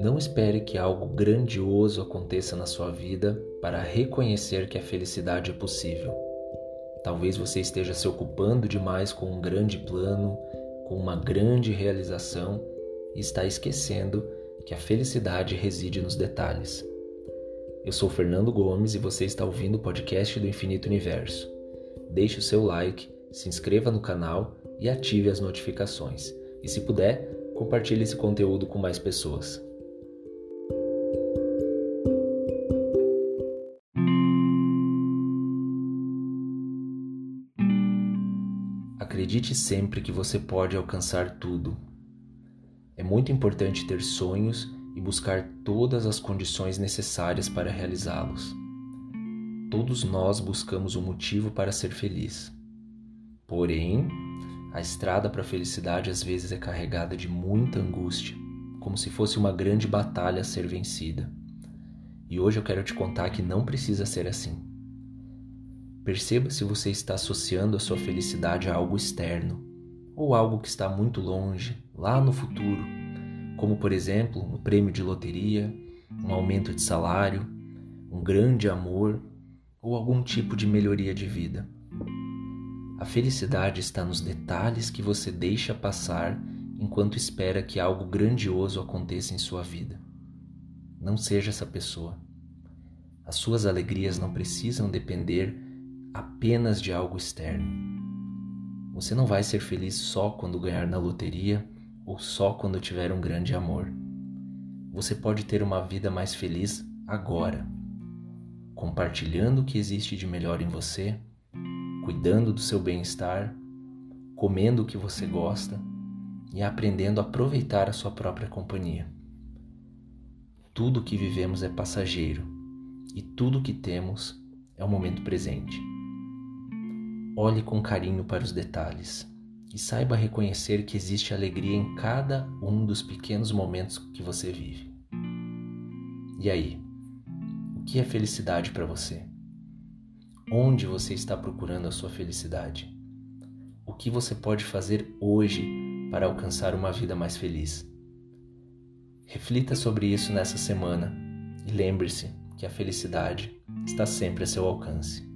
Não espere que algo grandioso aconteça na sua vida para reconhecer que a felicidade é possível. Talvez você esteja se ocupando demais com um grande plano, com uma grande realização e está esquecendo que a felicidade reside nos detalhes. Eu sou Fernando Gomes e você está ouvindo o podcast do Infinito Universo. Deixe o seu like, se inscreva no canal e ative as notificações. E se puder, compartilhe esse conteúdo com mais pessoas. Acredite sempre que você pode alcançar tudo. É muito importante ter sonhos e buscar todas as condições necessárias para realizá-los. Todos nós buscamos um motivo para ser feliz. Porém, a estrada para a felicidade às vezes é carregada de muita angústia, como se fosse uma grande batalha a ser vencida. E hoje eu quero te contar que não precisa ser assim. Perceba se você está associando a sua felicidade a algo externo ou algo que está muito longe, lá no futuro, como por exemplo um prêmio de loteria, um aumento de salário, um grande amor ou algum tipo de melhoria de vida. A felicidade está nos detalhes que você deixa passar enquanto espera que algo grandioso aconteça em sua vida. Não seja essa pessoa. As suas alegrias não precisam depender apenas de algo externo. Você não vai ser feliz só quando ganhar na loteria ou só quando tiver um grande amor. Você pode ter uma vida mais feliz agora, compartilhando o que existe de melhor em você, cuidando do seu bem-estar, comendo o que você gosta e aprendendo a aproveitar a sua própria companhia. Tudo o que vivemos é passageiro e tudo o que temos é o momento presente. Olhe com carinho para os detalhes e saiba reconhecer que existe alegria em cada um dos pequenos momentos que você vive. E aí, o que é felicidade para você? Onde você está procurando a sua felicidade? O que você pode fazer hoje para alcançar uma vida mais feliz? Reflita sobre isso nessa semana e lembre-se que a felicidade está sempre a seu alcance.